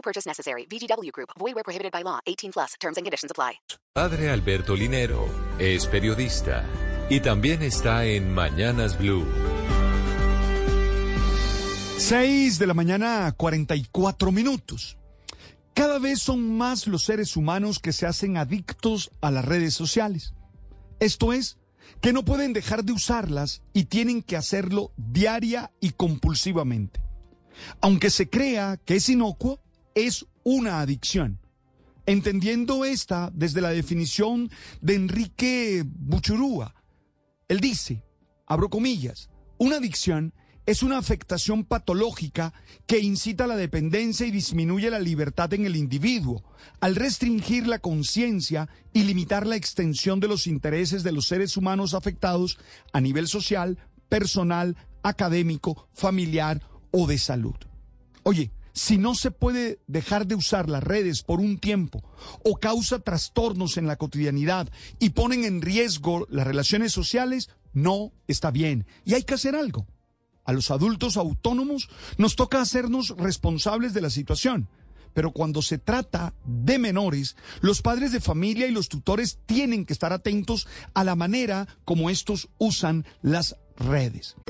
No purchase necessary. VGW Group. Void where prohibited by law. 18 plus. Terms and conditions apply. Padre Alberto Linero es periodista y también está en Mañanas Blue. 6 de la mañana, 44 minutos. Cada vez son más los seres humanos que se hacen adictos a las redes sociales. Esto es, que no pueden dejar de usarlas y tienen que hacerlo diaria y compulsivamente. Aunque se crea que es inocuo, es una adicción. Entendiendo esta desde la definición de Enrique Buchurúa, él dice, abro comillas, una adicción es una afectación patológica que incita a la dependencia y disminuye la libertad en el individuo, al restringir la conciencia y limitar la extensión de los intereses de los seres humanos afectados a nivel social, personal, académico, familiar o de salud. Oye, si no se puede dejar de usar las redes por un tiempo o causa trastornos en la cotidianidad y ponen en riesgo las relaciones sociales, no está bien y hay que hacer algo a los adultos autónomos, nos toca hacernos responsables de la situación. Pero cuando se trata de menores, los padres de familia y los tutores tienen que estar atentos a la manera como estos usan las redes.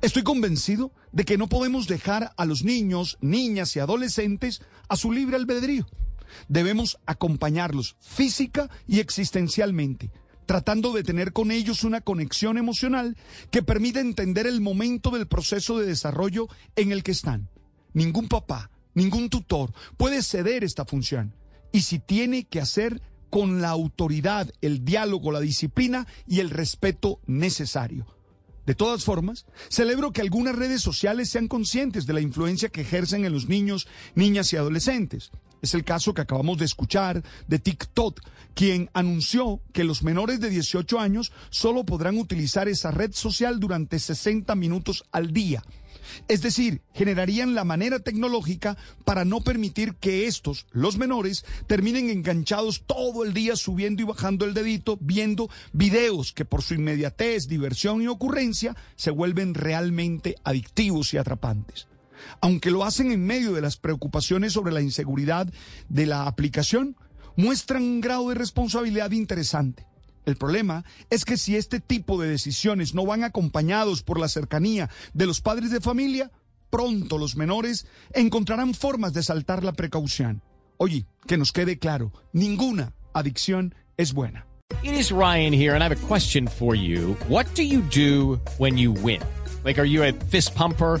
Estoy convencido de que no podemos dejar a los niños, niñas y adolescentes a su libre albedrío. Debemos acompañarlos física y existencialmente, tratando de tener con ellos una conexión emocional que permita entender el momento del proceso de desarrollo en el que están. Ningún papá, ningún tutor puede ceder esta función. Y si tiene que hacer con la autoridad, el diálogo, la disciplina y el respeto necesario. De todas formas, celebro que algunas redes sociales sean conscientes de la influencia que ejercen en los niños, niñas y adolescentes. Es el caso que acabamos de escuchar de TikTok, quien anunció que los menores de 18 años solo podrán utilizar esa red social durante 60 minutos al día. Es decir, generarían la manera tecnológica para no permitir que estos, los menores, terminen enganchados todo el día subiendo y bajando el dedito, viendo videos que por su inmediatez, diversión y ocurrencia se vuelven realmente adictivos y atrapantes. Aunque lo hacen en medio de las preocupaciones sobre la inseguridad de la aplicación, muestran un grado de responsabilidad interesante. El problema es que si este tipo de decisiones no van acompañados por la cercanía de los padres de familia, pronto los menores encontrarán formas de saltar la precaución. Oye, que nos quede claro, ninguna adicción es buena. It is Ryan here, and I have a question for you. What do you do when you win? Like, are you a fist pumper?